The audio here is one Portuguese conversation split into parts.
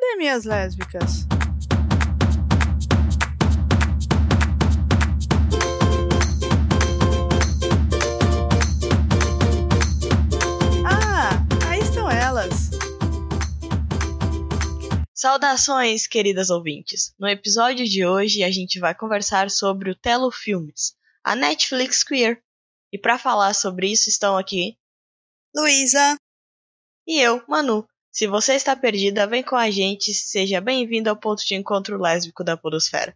Cadê minhas lésbicas? Ah, aí estão elas. Saudações, queridas ouvintes! No episódio de hoje a gente vai conversar sobre o Telo Filmes, a Netflix Queer. E para falar sobre isso estão aqui Luísa. e eu, Manu. Se você está perdida, vem com a gente, seja bem-vindo ao ponto de encontro lésbico da Podosfera.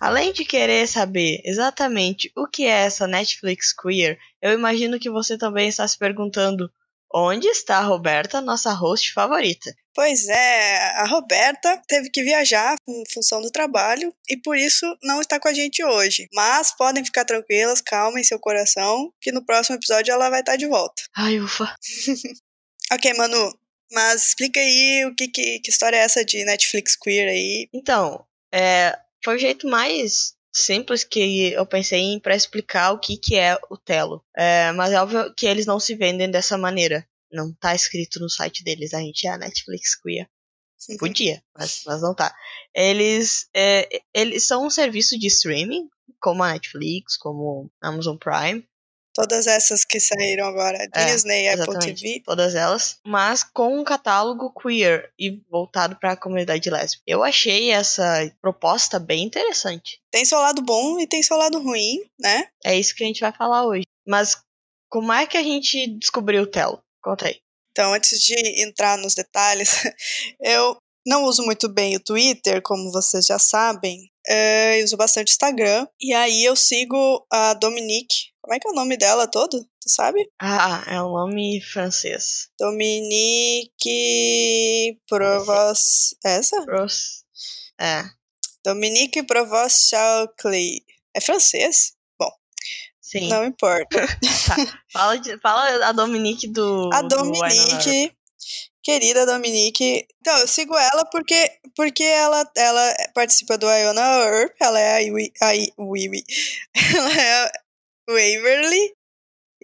Além de querer saber exatamente o que é essa Netflix Queer, eu imagino que você também está se perguntando onde está a Roberta, nossa host favorita. Pois é, a Roberta teve que viajar em função do trabalho e por isso não está com a gente hoje. Mas podem ficar tranquilas, calma em seu coração, que no próximo episódio ela vai estar de volta. Ai, ufa. Ok, Manu, mas explica aí o que, que, que história é essa de Netflix Queer aí. Então, é, foi o jeito mais simples que eu pensei em para explicar o que, que é o Telo. É, mas é óbvio que eles não se vendem dessa maneira. Não tá escrito no site deles, a gente é a Netflix Queer. Podia, mas, mas não tá. Eles, é, eles são um serviço de streaming, como a Netflix, como a Amazon Prime, Todas essas que saíram agora, É, Disney, Apple TV. todas elas, mas com um catálogo queer e voltado para a comunidade lésbica. Eu achei essa proposta bem interessante. Tem seu lado bom e tem seu lado ruim, né? É isso que a gente vai falar hoje. Mas como é que a gente descobriu o Telo? Conta aí. Então, antes de entrar nos detalhes, eu não uso muito bem o Twitter, como vocês já sabem. É, eu uso bastante o Instagram. E aí eu sigo a Dominique. Como é que é o nome dela todo? Tu sabe? Ah, é um nome francês. Dominique Provost. Essa? Pros... É, Dominique Provost Chauclay. É francês? sim. Não importa. Fala, de- fala a Dominique do. A do. Dominique, querida Dominique. Então, eu sigo ela porque, porque ela, ela participa do Iona Earp, ela é a Iwi, a I- Wiwi. Ela é Waverly.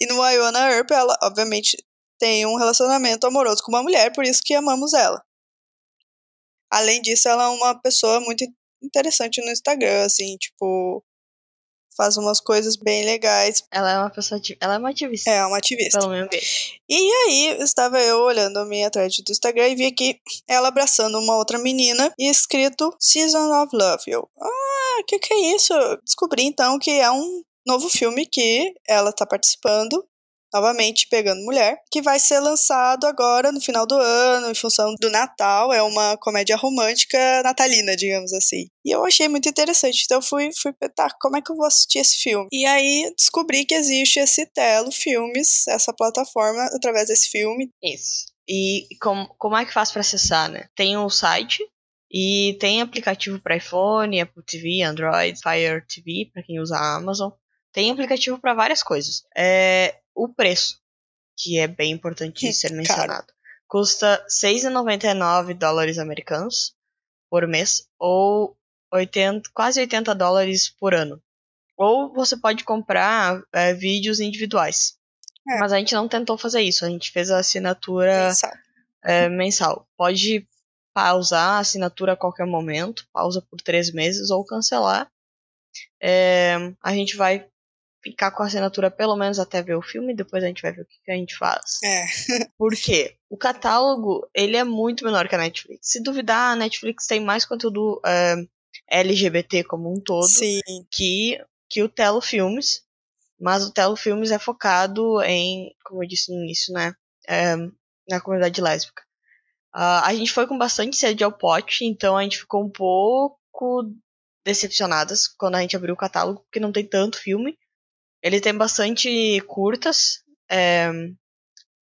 E no Iona Earp, ela, obviamente, tem um relacionamento amoroso com uma mulher, por isso que amamos ela. Além disso, ela é uma pessoa muito interessante no Instagram, assim, tipo, faz umas coisas bem legais. Ela é uma pessoa. Ela é uma ativista. É uma ativista. Pelo ambiente. E aí, estava eu olhando a minha thread do Instagram e vi aqui ela abraçando uma outra menina e escrito Season of Love. Eu, ah, que que é isso? Descobri então que é um novo filme que ela tá participando, novamente pegando mulher, que vai ser lançado agora no final do ano, em função do Natal. É uma comédia romântica natalina, digamos assim. E eu achei muito interessante, então fui, fui tá, como é que eu vou assistir esse filme? E aí descobri que existe esse Telo Filmes, essa plataforma, através desse filme. Isso. E como, como é que faz pra acessar, né? Tem o site e tem aplicativo para iPhone, Apple TV, Android, Fire TV para quem usa a Amazon. Tem aplicativo para várias coisas. É o preço, que é bem importante de ser mencionado. Custa 6,99 dólares americanos por mês ou 80, quase 80 dólares por ano. Ou você pode comprar é, vídeos individuais. É. Mas a gente não tentou fazer isso. A gente fez a assinatura mensal. é, mensal. Pode pausar a assinatura a qualquer momento, pausa por três meses ou cancelar. É, a gente vai ficar com a assinatura pelo menos até ver o filme, depois a gente vai ver o que, que a gente faz. É. Por quê? O catálogo, ele é muito menor que a Netflix. Se duvidar, a Netflix tem mais conteúdo é, LGBT como um todo Sim. que, que o Telo Filmes. Mas o Telo Filmes é focado em, como eu disse no início, né? é, na comunidade lésbica. Ah, a gente foi com bastante sede ao pote, então a gente ficou um pouco decepcionadas quando a gente abriu o catálogo, porque não tem tanto filme. Ele tem bastante curtas. é,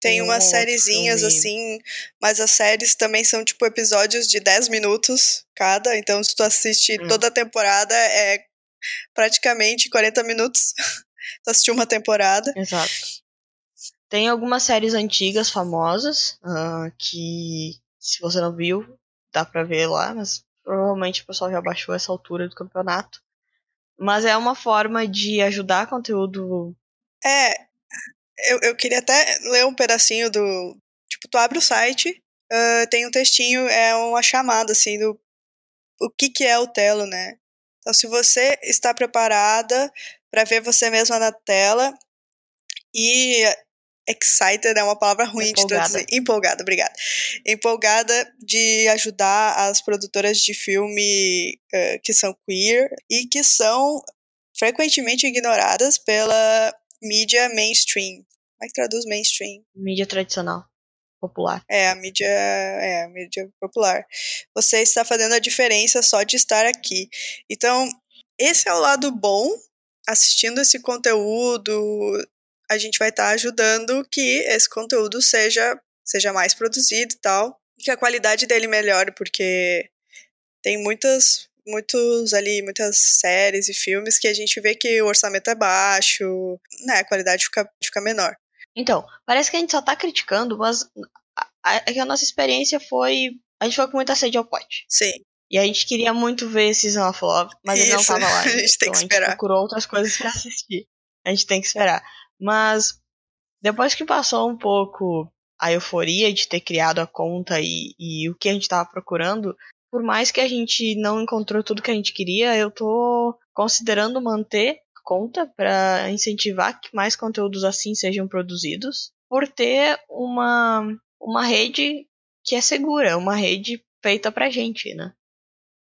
Tem um umas outro sériezinhas assim, mas as séries também são tipo episódios de 10 minutos cada, então se tu assiste Hum. toda a temporada é praticamente 40 minutos. tu assistiu uma temporada. Exato. Tem algumas séries antigas famosas ah, que, se você não viu, dá pra ver lá, mas provavelmente o pessoal já baixou essa altura do campeonato. Mas é uma forma de ajudar conteúdo. É, Eu, eu queria até ler um pedacinho do. Tipo, tu abre o site, uh, tem um textinho, é uma chamada, assim, do. O que, que é o Telo, né? Então, se você está preparada para ver você mesma na tela e excited é uma palavra ruim Empolgada. de traduzir. Empolgada, obrigada. Empolgada de ajudar as produtoras de filme uh, que são queer e que são frequentemente ignoradas pela mídia mainstream. Como é que traduz mainstream? Mídia tradicional. Popular. É, a mídia, é, a mídia popular. Você está fazendo a diferença só de estar aqui. Então, esse é o lado bom. Assistindo esse conteúdo, a gente vai estar tá ajudando que esse conteúdo seja, seja mais produzido e tal. E que a qualidade dele melhore, porque tem muitas, muitos ali, muitas séries e filmes que a gente vê que o orçamento é baixo, né, a qualidade fica, fica menor. Então, parece que a gente só tá criticando, mas a, a, a nossa experiência foi. A gente foi com muita sede ao pote. Sim. E a gente queria muito ver Season of Love, mas Isso, ele não tava lá. A gente tem então que esperar. A gente procurou outras coisas pra assistir. A gente tem que esperar. Mas depois que passou um pouco a euforia de ter criado a conta e, e o que a gente tava procurando, por mais que a gente não encontrou tudo que a gente queria, eu tô considerando manter a conta para incentivar que mais conteúdos assim sejam produzidos, por ter uma, uma rede que é segura, uma rede feita pra gente, né?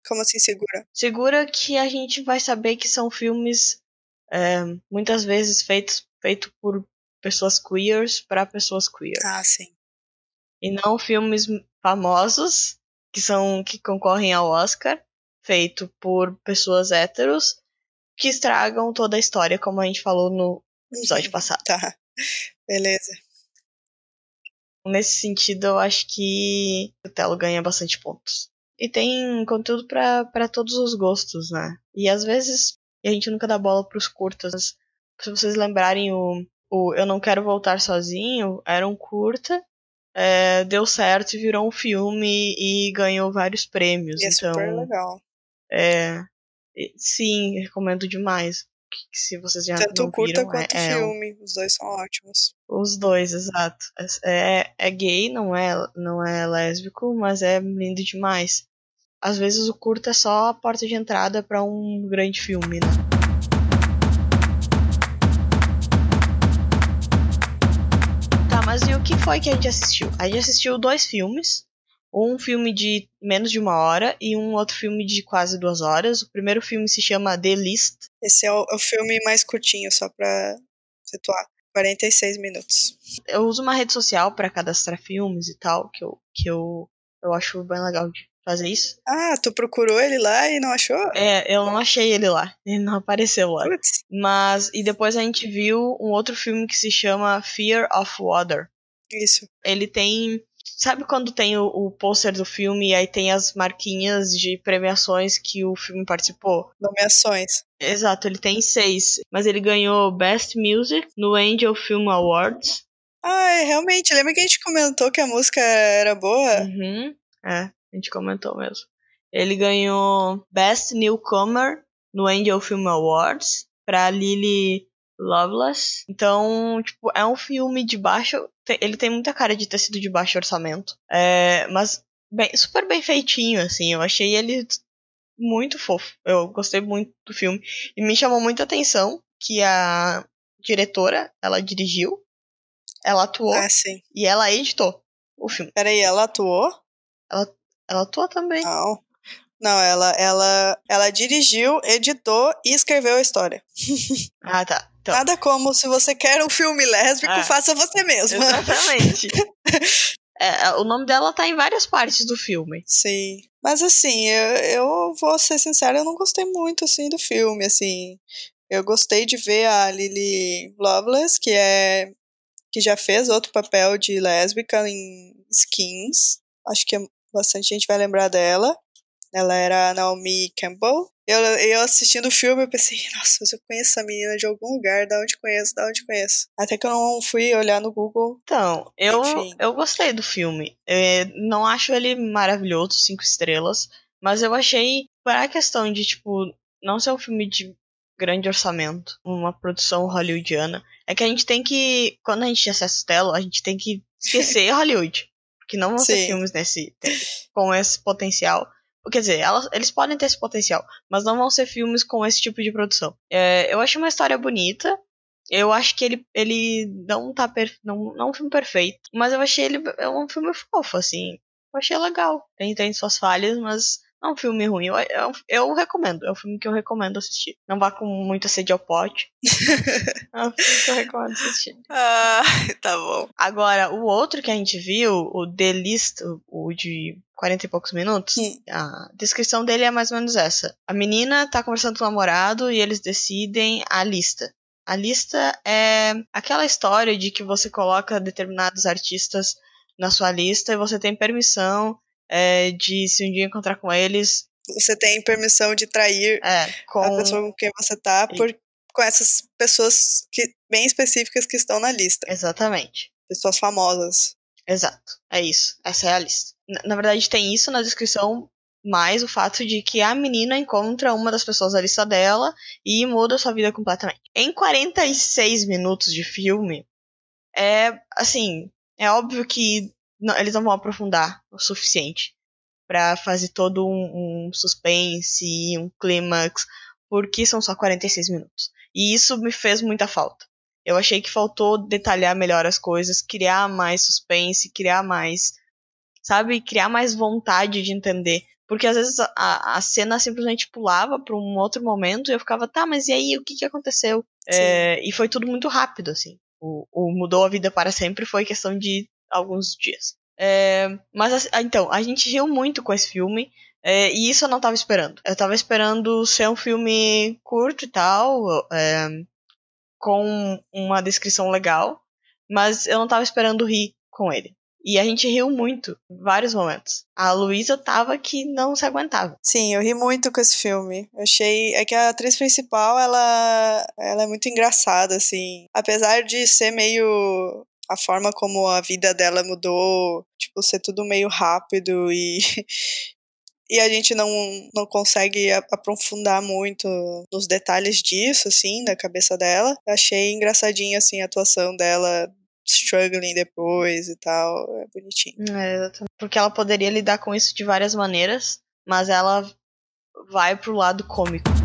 Como assim segura? Segura que a gente vai saber que são filmes é, muitas vezes feitos feito por pessoas queers para pessoas queer. Ah, sim. E não filmes famosos que são que concorrem ao Oscar, feito por pessoas héteros que estragam toda a história, como a gente falou no episódio uhum. passado. Tá. Beleza. Nesse sentido, eu acho que o Telo ganha bastante pontos. E tem conteúdo para todos os gostos, né? E às vezes a gente nunca dá bola pros curtas. Se vocês lembrarem o, o Eu Não Quero Voltar Sozinho, era um curta é, deu certo e virou um filme e ganhou vários prêmios. E é então, super legal. É, sim, recomendo demais. Se vocês já Tanto não curta viram, quanto é, filme, é, os dois são ótimos. Os dois, exato. É, é gay, não é, não é lésbico, mas é lindo demais. Às vezes o curta é só a porta de entrada para um grande filme, né? Mas e o que foi que a gente assistiu? A gente assistiu dois filmes. Um filme de menos de uma hora e um outro filme de quase duas horas. O primeiro filme se chama The List. Esse é o, o filme mais curtinho, só pra situar. 46 minutos. Eu uso uma rede social para cadastrar filmes e tal, que eu, que eu, eu acho bem legal de fazer isso. Ah, tu procurou ele lá e não achou? É, eu não achei ele lá. Ele não apareceu lá. Putz. Mas, e depois a gente viu um outro filme que se chama Fear of Water. Isso. Ele tem. Sabe quando tem o, o pôster do filme e aí tem as marquinhas de premiações que o filme participou? Nomeações. Exato, ele tem seis. Mas ele ganhou Best Music no Angel Film Awards. Ah, realmente. Lembra que a gente comentou que a música era boa? Uhum. É. A gente comentou mesmo. Ele ganhou Best Newcomer no Angel Film Awards para Lily Loveless. Então, tipo, é um filme de baixo. Ele tem muita cara de ter sido de baixo orçamento. É, mas bem, super bem feitinho, assim. Eu achei ele muito fofo. Eu gostei muito do filme. E me chamou muita atenção que a diretora, ela dirigiu, ela atuou ah, e ela editou o filme. Peraí, ela atuou? Ela ela atua também. Não. Não, ela, ela, ela dirigiu, editou e escreveu a história. Ah, tá. Então. Nada como se você quer um filme lésbico, ah, faça você mesma. Exatamente. é, o nome dela tá em várias partes do filme. Sim. Mas assim, eu, eu vou ser sincera, eu não gostei muito assim do filme, assim. Eu gostei de ver a Lily Loveless, que é que já fez outro papel de lésbica em Skins. Acho que é bastante gente vai lembrar dela. Ela era a Naomi Campbell. Eu, eu assistindo o filme, eu pensei, nossa, mas eu conheço essa menina de algum lugar, da onde conheço, da onde conheço. Até que eu não fui olhar no Google. Então, eu, eu gostei do filme. É, não acho ele maravilhoso, cinco estrelas, mas eu achei, para a questão de, tipo, não ser um filme de grande orçamento, uma produção hollywoodiana. É que a gente tem que, quando a gente acessa o Telo, a gente tem que esquecer Hollywood. Porque não vão Sim. ser filmes nesse, com esse potencial. Quer dizer, elas, eles podem ter esse potencial, mas não vão ser filmes com esse tipo de produção. É, eu acho uma história bonita. Eu acho que ele, ele não tá per, não, não é um filme perfeito, mas eu achei ele é um filme fofo, assim. Eu achei legal. Tem, tem suas falhas, mas é um filme ruim. Eu, eu, eu recomendo. É um filme que eu recomendo assistir. Não vá com muita sede ao pote. é um filme que eu recomendo assistir. Ah, tá bom. Agora, o outro que a gente viu, o The List, o de 40 e poucos minutos, Hum. a descrição dele é mais ou menos essa. A menina tá conversando com o namorado e eles decidem a lista. A lista é aquela história de que você coloca determinados artistas na sua lista e você tem permissão é, de, se um dia encontrar com eles, Você tem permissão de trair é, com... a pessoa com quem você tá por, com essas pessoas que, bem específicas que estão na lista. Exatamente. Pessoas famosas. Exato. É isso. Essa é a lista. Na, na verdade, tem isso na descrição, mais o fato de que a menina encontra uma das pessoas da lista dela e muda sua vida completamente. Em 46 minutos de filme, é assim, é óbvio que não- eles não vão aprofundar o suficiente pra fazer todo um, um suspense, um clímax, porque são só 46 minutos. E isso me fez muita falta. Eu achei que faltou detalhar melhor as coisas, criar mais suspense, criar mais. Sabe? Criar mais vontade de entender. Porque às vezes a, a cena simplesmente pulava pra um outro momento e eu ficava, tá, mas e aí? O que, que aconteceu? É, e foi tudo muito rápido, assim. O, o mudou a vida para sempre foi questão de alguns dias. É, mas assim, ah, então, a gente riu muito com esse filme. é, e isso eu não tava esperando. Eu tava esperando ser um filme curto e tal. é, com uma descrição legal, mas eu não tava esperando rir com ele. E a gente riu muito, vários momentos. A Luísa tava que não se aguentava. Sim, eu ri muito com esse filme. Eu achei. É que a atriz principal, ela, ela é muito engraçada, assim. Apesar de ser meio. A forma como a vida dela mudou, tipo, ser tudo meio rápido e. E a gente não, não consegue aprofundar muito nos detalhes disso, assim, da cabeça dela. Achei engraçadinha, assim, a atuação dela, struggling depois e tal. É bonitinho. É, exatamente. Porque ela poderia lidar com isso de várias maneiras, mas ela vai pro lado cômico.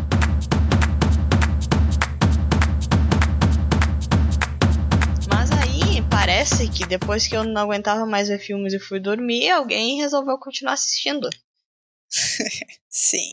Parece que depois que eu não aguentava mais ver filmes e fui dormir, alguém resolveu continuar assistindo. Sim.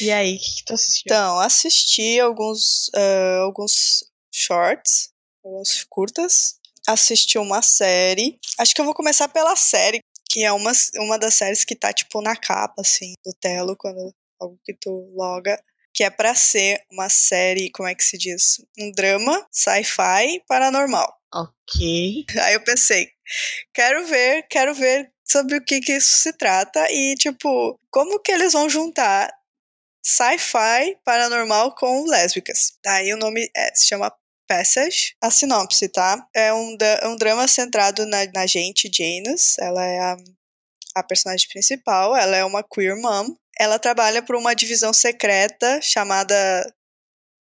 E aí, o que, que tu assistiu? Então, assisti alguns, ah, alguns shorts, alguns curtas. Assisti uma série. Acho que eu vou começar pela série, que é uma, uma das séries que tá, tipo, na capa, assim, do Telo, quando algo que tu loga. Que é pra ser uma série, como é que se diz? Um drama, sci-fi, paranormal. Ok. Aí eu pensei, quero ver, quero ver sobre o que que isso se trata e, tipo, como que eles vão juntar sci-fi paranormal com lésbicas. Daí o nome é- se chama Passage. A sinopse, tá? É um, é um drama centrado na, na gente, Janus. Ela é a, a personagem principal. Ela é uma queer mom. Ela trabalha por uma divisão secreta chamada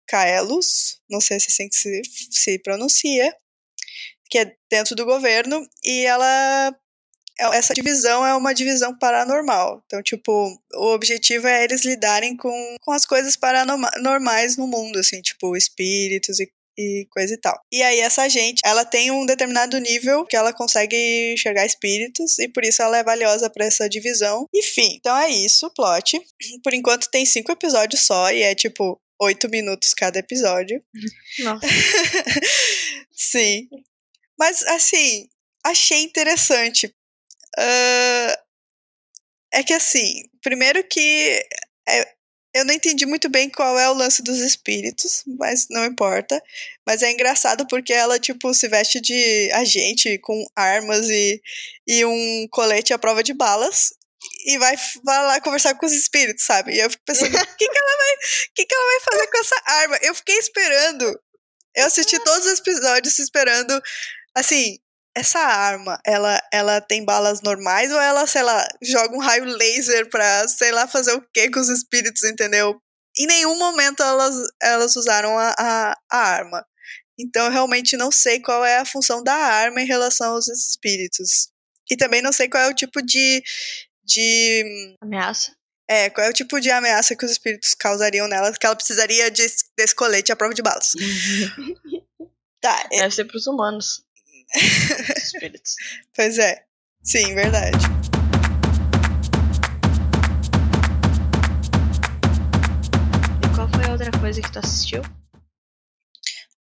Kaelos. Não sei se é assim que se, se pronuncia. Que é dentro do governo. E ela é- essa divisão é uma divisão paranormal. Então, tipo, o objetivo é eles lidarem com, com as coisas paranormais no mundo, assim, tipo, espíritos e, e coisa e tal. E aí, essa gente, ela tem um determinado nível que ela consegue enxergar espíritos e por isso ela é valiosa pra essa divisão. Enfim, então é isso, o plot. Por enquanto tem cinco episódios só e é tipo oito minutos cada episódio. Nossa. Sim. Mas, assim, achei interessante. Ah, é que, assim, primeiro que é- eu não entendi muito bem qual é o lance dos espíritos, mas não importa. Mas é engraçado porque ela, tipo, se veste de agente com armas e, e um colete à prova de balas. E vai, vai lá conversar com os espíritos, sabe? E eu fico pensando, o que, que ela vai. Que, que ela vai fazer com essa arma? Eu fiquei esperando. Eu assisti todos os episódios esperando. Assim, essa arma, ela, ela tem balas normais ou ela, sei lá, joga um raio laser pra, sei lá, fazer o que com os espíritos, entendeu? em nenhum momento elas, elas usaram a, a, a arma. Então eu realmente não sei qual é a função da arma em relação aos espíritos. E também não sei qual é o tipo de. de Ameaça? É, qual é o tipo de ameaça que os espíritos causariam nela, que ela precisaria de, desse colete à prova de balas. tá. É... Deve ser pros humanos. Os espíritos. Pois é. Sim, verdade. E qual foi a outra coisa que tu assistiu?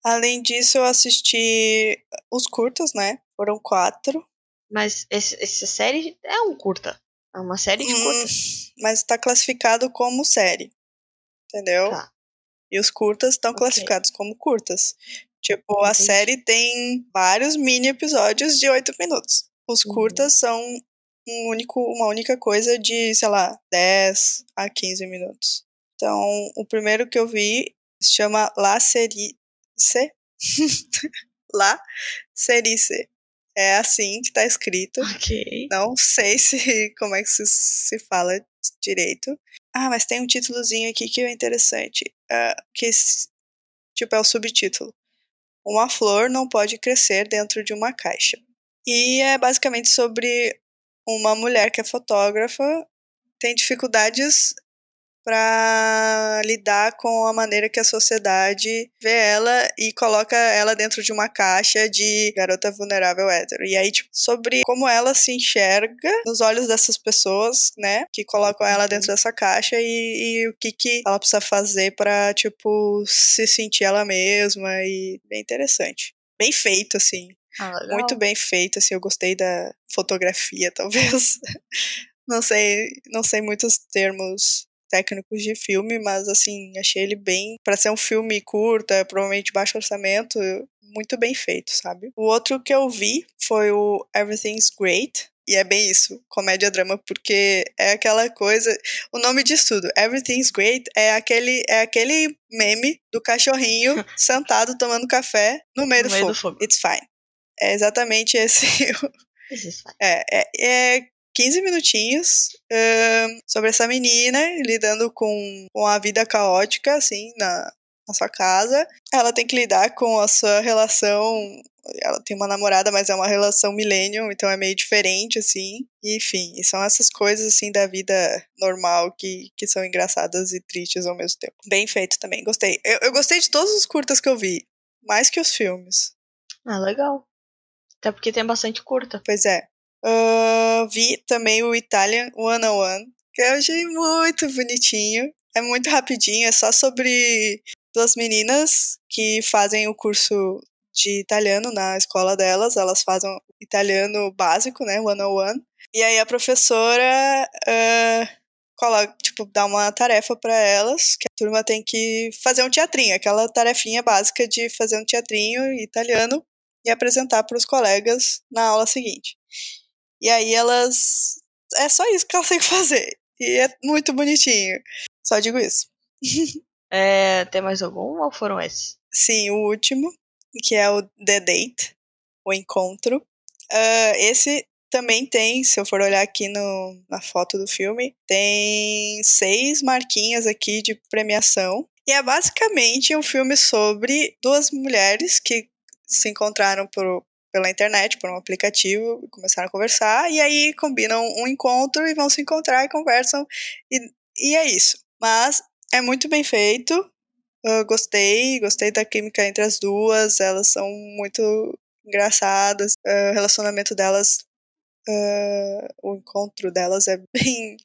Além disso, eu assisti os curtas, né? Foram quatro. Mas esse, essa série é um curta. É uma série de hum, curtas. Mas está classificado como série. Entendeu? Tá. E os curtas estão okay. classificados como curtas. Tipo, a série tem vários mini episódios de oito minutos. Os uhum. curtas são um único, uma única coisa de, sei lá, 10 a 15 minutos. Então, o primeiro que eu vi se chama La Série C. La Serice. É assim que tá escrito. Ok. Não sei se como é que se, se fala direito. Ah, mas tem um títulozinho aqui que é interessante. Uh, que tipo é o subtítulo. Uma flor não pode crescer dentro de uma caixa. E é basicamente sobre uma mulher que é fotógrafa, tem dificuldades para lidar com a maneira que a sociedade vê ela e coloca ela dentro de uma caixa de garota vulnerável hétero. E aí, tipo, sobre como ela se enxerga nos olhos dessas pessoas, né, que colocam ela dentro dessa caixa e, e o que que ela precisa fazer para tipo se sentir ela mesma e bem interessante. Bem feito assim. Ah, Muito bem feito, assim, eu gostei da fotografia, talvez. não sei, não sei muitos termos técnicos de filme, mas assim, achei ele bem para ser um filme curto, provavelmente baixo orçamento, muito bem feito, sabe? O outro que eu vi foi o Everything's Great, e é bem isso, comédia drama, porque é aquela coisa, o nome disso tudo, Everything's Great, é aquele é aquele meme do cachorrinho sentado tomando café no meio, no do, meio fogo. do fogo. It's fine. É exatamente esse. é, é, é 15 minutinhos um, sobre essa menina lidando com, com a vida caótica, assim, na, na sua casa. Ela tem que lidar com a sua relação. Ela tem uma namorada, mas é uma relação millennium, então é meio diferente, assim. E, enfim, são essas coisas, assim, da vida normal que, que são engraçadas e tristes ao mesmo tempo. Bem feito também, gostei. Eu, eu gostei de todos os curtas que eu vi, mais que os filmes. Ah, legal. Até porque tem bastante curta. Pois é. Uh, vi também o Italian One on One, que eu achei muito bonitinho. É muito rapidinho, é só sobre duas meninas que fazem o curso de italiano na escola delas. Elas fazem italiano básico, né? One on One. E aí a professora uh, coloca, tipo, dá uma tarefa para elas, que a turma tem que fazer um teatrinho, aquela tarefinha básica de fazer um teatrinho italiano e apresentar para os colegas na aula seguinte. E aí elas. É só isso que elas têm que fazer. E é muito bonitinho. Só digo isso. é, tem mais algum ou foram esses? Sim, o último, que é o The Date, o encontro. Uh, esse também tem, se eu for olhar aqui no, na foto do filme, tem seis marquinhas aqui de premiação. E é basicamente um filme sobre duas mulheres que se encontraram por, pela internet, por um aplicativo, começaram a conversar, e aí combinam um encontro e vão se encontrar e conversam, e, e é isso. Mas é muito bem feito, gostei, gostei da química entre as duas, elas são muito engraçadas, o relacionamento delas, uh, o encontro delas é bem,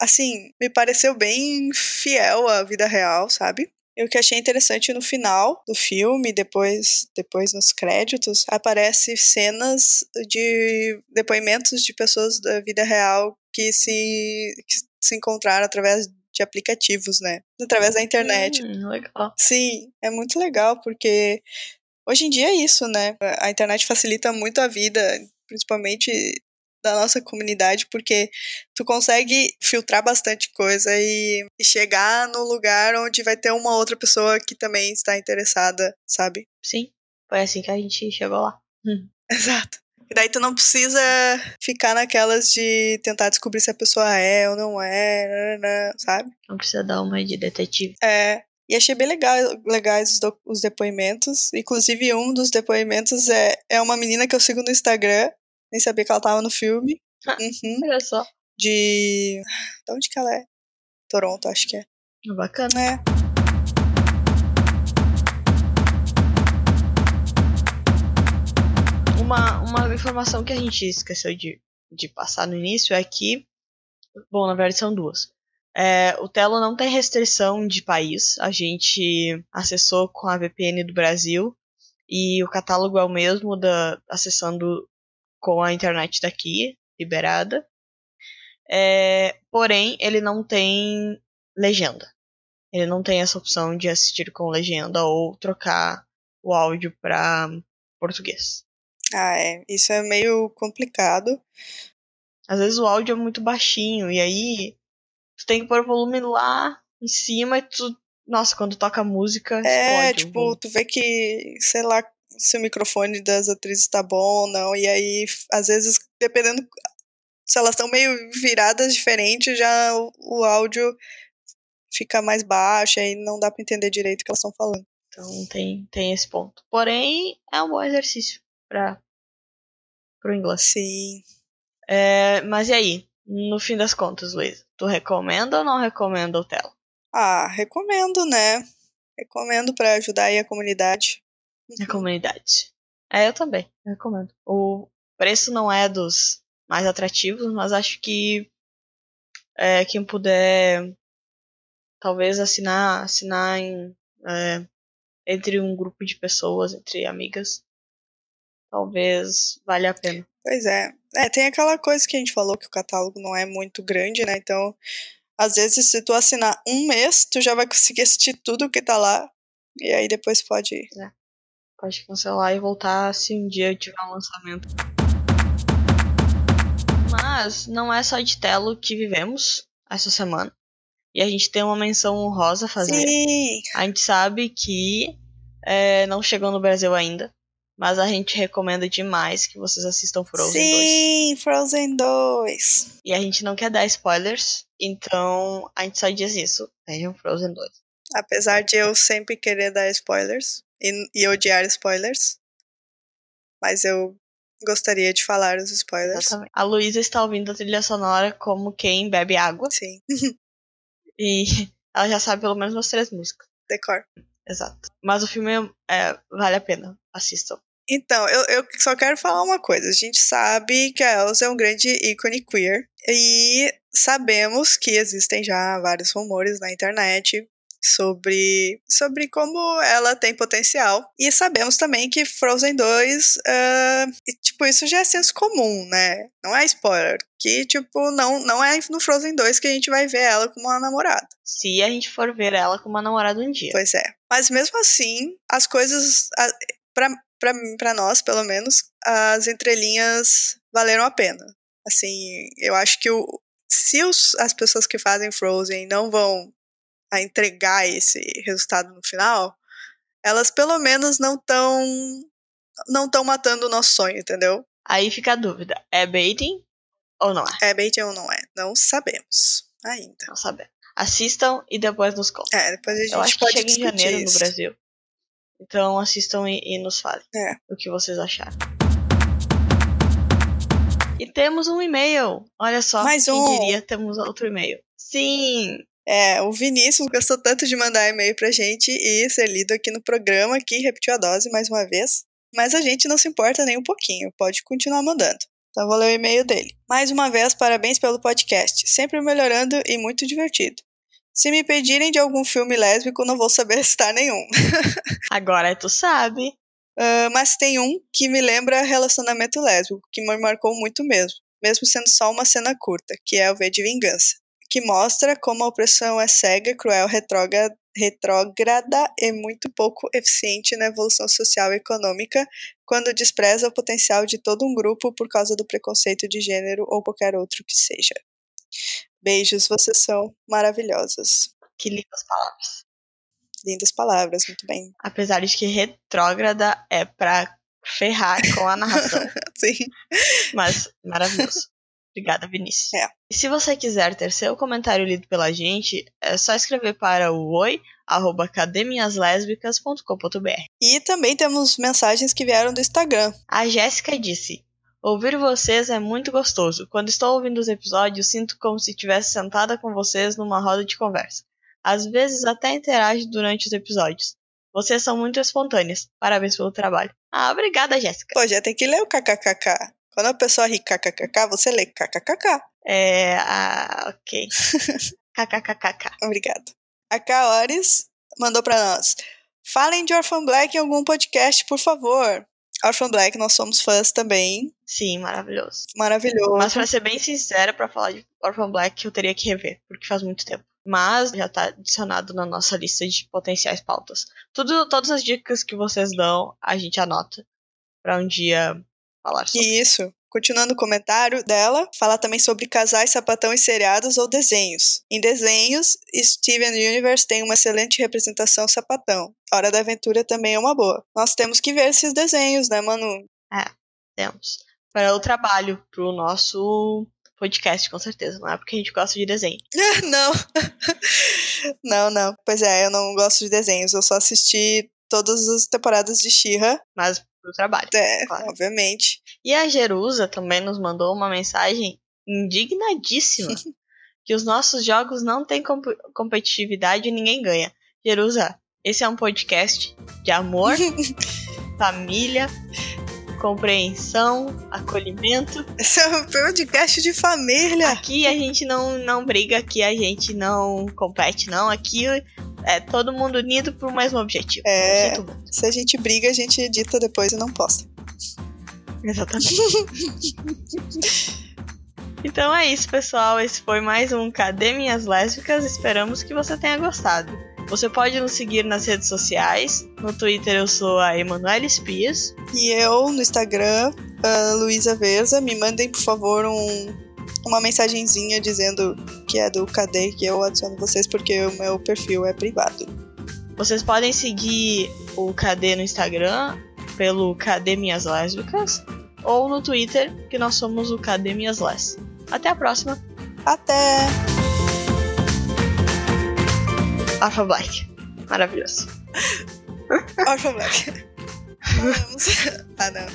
assim, me pareceu bem fiel à vida real, sabe? E o que achei interessante no final do filme, depois, depois nos créditos, aparece cenas de depoimentos de pessoas da vida real que se, que se encontraram através de aplicativos, né? Através da internet. Hum, legal. Sim, é muito legal, porque hoje em dia é isso, né? A internet facilita muito a vida, principalmente da nossa comunidade, porque tu consegue filtrar bastante coisa e, e, chegar no lugar onde vai ter uma outra pessoa que também está interessada, sabe? Sim, foi assim que a gente chegou lá. Hum. Exato. E daí tu não precisa ficar naquelas de tentar descobrir se a pessoa é ou não é, sabe? Não precisa dar uma de detetive. É. E achei bem legal, legais os, do, os depoimentos. Inclusive, um dos depoimentos é, é uma menina que eu sigo no Instagram. Nem sabia que ela tava no filme. Uhum. Olha só. De. De onde que ela é? Toronto, acho que é. Bacana. É. Uma, uma informação que a gente esqueceu de, de passar no início é que. Bom, na verdade são duas. É, o Telo não tem restrição de país. A gente acessou com a VPN do Brasil e o catálogo é o mesmo da acessando com a internet daqui liberada. É, porém, ele não tem legenda. Ele não tem essa opção de assistir com legenda ou trocar o áudio para português. Ah, é. Isso é meio complicado. Às vezes o áudio é muito baixinho e aí tu tem que pôr o volume lá em cima e tu. Nossa, quando toca música. É, tipo, tu vê que, sei lá, se o microfone das atrizes tá bom ou não. E aí, às vezes, dependendo. Se elas estão meio viradas diferentes, já o, o áudio fica mais baixo e não dá para entender direito o que elas estão falando. Então tem, tem esse ponto. Porém, é um bom exercício para o inglês. Sim. É, mas e aí? No fim das contas, Luiz, tu recomenda ou não recomenda o Telo? Ah, recomendo, né? Recomendo para ajudar aí a comunidade. A comunidade. É, eu também, recomendo. O preço não é dos mais atrativos, mas acho que é, quem puder talvez assinar, assinar em, é, entre um grupo de pessoas, entre amigas, talvez valha a pena. Pois é. É, tem aquela coisa que a gente falou que o catálogo não é muito grande, né? Então, às vezes, se tu assinar um mês, tu já vai conseguir assistir tudo que tá lá. E aí depois pode. É. Pode cancelar e voltar se um dia tiver um lançamento. Mas não é só de Telo que vivemos essa semana. E a gente tem uma menção honrosa a fazer. Sim. A gente sabe que é, não chegou no Brasil ainda. Mas a gente recomenda demais que vocês assistam Frozen Sim, 2. Sim, Frozen 2. E a gente não quer dar spoilers, então a gente só diz isso. Vejam Frozen 2. Apesar de eu sempre querer dar spoilers e, e odiar spoilers. Mas eu gostaria de falar os spoilers. Exatamente. A Luísa está ouvindo a trilha sonora como quem bebe água. Sim. e ela já sabe pelo menos umas três músicas. Decor. Exato. Mas o filme é, vale a pena. Assistam. Então, eu, eu só quero falar uma coisa. A gente sabe que a Elsa é um grande ícone queer. E sabemos que existem já vários rumores na internet sobre, sobre como ela tem potencial. E sabemos também que Frozen 2, uh, tipo, isso já é senso comum, né? Não é spoiler. Que, tipo, não, não é no Frozen 2 que a gente vai ver ela como uma namorada. Se a gente for ver ela como uma namorada um dia. Pois é. Mas mesmo assim, as coisas. Para nós, pelo menos, as entrelinhas valeram a pena. Assim, eu acho que o, se os, as pessoas que fazem Frozen não vão a entregar esse resultado no final, elas pelo menos não estão não estão matando o nosso sonho, entendeu? Aí fica a dúvida, é baiting ou não é? É baiting ou não é? Não sabemos ainda. Não sabemos. Assistam e depois nos contem. É, depois a gente Eu acho que chega em janeiro isso. no Brasil. Então assistam e, e nos falem é. o que vocês acharam. E temos um e-mail. Olha só. Mais quem um. diria, temos outro e-mail. Sim! É, o Vinícius gostou tanto de mandar e-mail pra gente e ser lido aqui no programa que repetiu a dose mais uma vez. Mas a gente não se importa nem um pouquinho, pode continuar mandando. Então vou ler o e-mail dele. Mais uma vez, parabéns pelo podcast. Sempre melhorando e muito divertido. Se me pedirem de algum filme lésbico, não vou saber citar nenhum. Agora tu sabe. Uh, mas tem um que me lembra relacionamento lésbico, que me marcou muito mesmo, mesmo sendo só uma cena curta, que é o V de Vingança, que mostra como a opressão é cega, cruel, retrógrada, retrógrada e muito pouco eficiente na evolução social e econômica, quando despreza o potencial de todo um grupo por causa do preconceito de gênero ou qualquer outro que seja. Beijos, vocês são maravilhosas. Que lindas palavras. Lindas palavras, muito bem. Apesar de que retrógrada é pra ferrar com a narração. Sim. Mas maravilhoso. Obrigada, Vinícius. É. E se você quiser ter seu comentário lido pela gente, é só escrever para o oi@academiaslesbicas.com.br. E também temos mensagens que vieram do Instagram. A Jéssica disse: Ouvir vocês é muito gostoso. Quando estou ouvindo os episódios, sinto como se estivesse sentada com vocês numa roda de conversa. Às vezes até interajo durante os episódios. Vocês são muito espontâneas. Parabéns pelo trabalho. Ah, obrigada, Jéssica. Pô, já tem que ler o kkkk. Quando a pessoa ri kkkk, você lê kkkk. É. Ah, ok. KKKKK. Obrigado. A Kaoris mandou pra nós. Falem de Orphan Black em algum podcast, por favor. Orphan Black, nós somos fãs também. Sim, maravilhoso. Maravilhoso. Mas pra ser bem sincera, pra falar de Orphan Black, eu teria que rever, porque faz muito tempo. Mas já tá adicionado na nossa lista de potenciais pautas. Tudo, todas as dicas que vocês dão, a gente anota pra um dia falar sobre. Isso. Continuando o comentário dela, fala também sobre casais, sapatão e seriados ou desenhos. Em desenhos, Steven Universe tem uma excelente representação sapatão. Hora da Aventura também é uma boa. Nós temos que ver esses desenhos, né, Manu? Temos. Para o trabalho, pro nosso podcast, com certeza. Não é porque a gente gosta de desenho. não. não, não. Pois é, eu não gosto de desenhos. Eu só assisti todas as temporadas de She-Ra. Mas pro trabalho. É, Claro. obviamente. E a Jerusa também nos mandou uma mensagem indignadíssima. que os nossos jogos não têm comp- competitividade e ninguém ganha. Jerusa, esse é um podcast de amor, família, compreensão, acolhimento. Esse é um podcast de família. Aqui a gente não, não briga, aqui a gente não compete, não. Aqui é todo mundo unido por um mesmo objetivo. É. Se a gente briga, a gente edita depois e não posta. Exatamente. então é isso, pessoal. Esse foi mais um Cadê Minhas Lésbicas? Esperamos que você tenha gostado. Você pode nos seguir nas redes sociais. No Twitter eu sou a Emanuele Espias. E eu, no Instagram, a Luísa Verza, me mandem, por favor, um, uma mensagenzinha dizendo que é do KD, que eu adiciono vocês, porque o meu perfil é privado. Vocês podem seguir o KD no Instagram pelo Cadê Minhas Lésbicas ou no Twitter, que nós somos o Cadê Minhas Lés. Até a próxima. Até! Alpha Black. Maravilhoso. Orphan Black. Ah, não.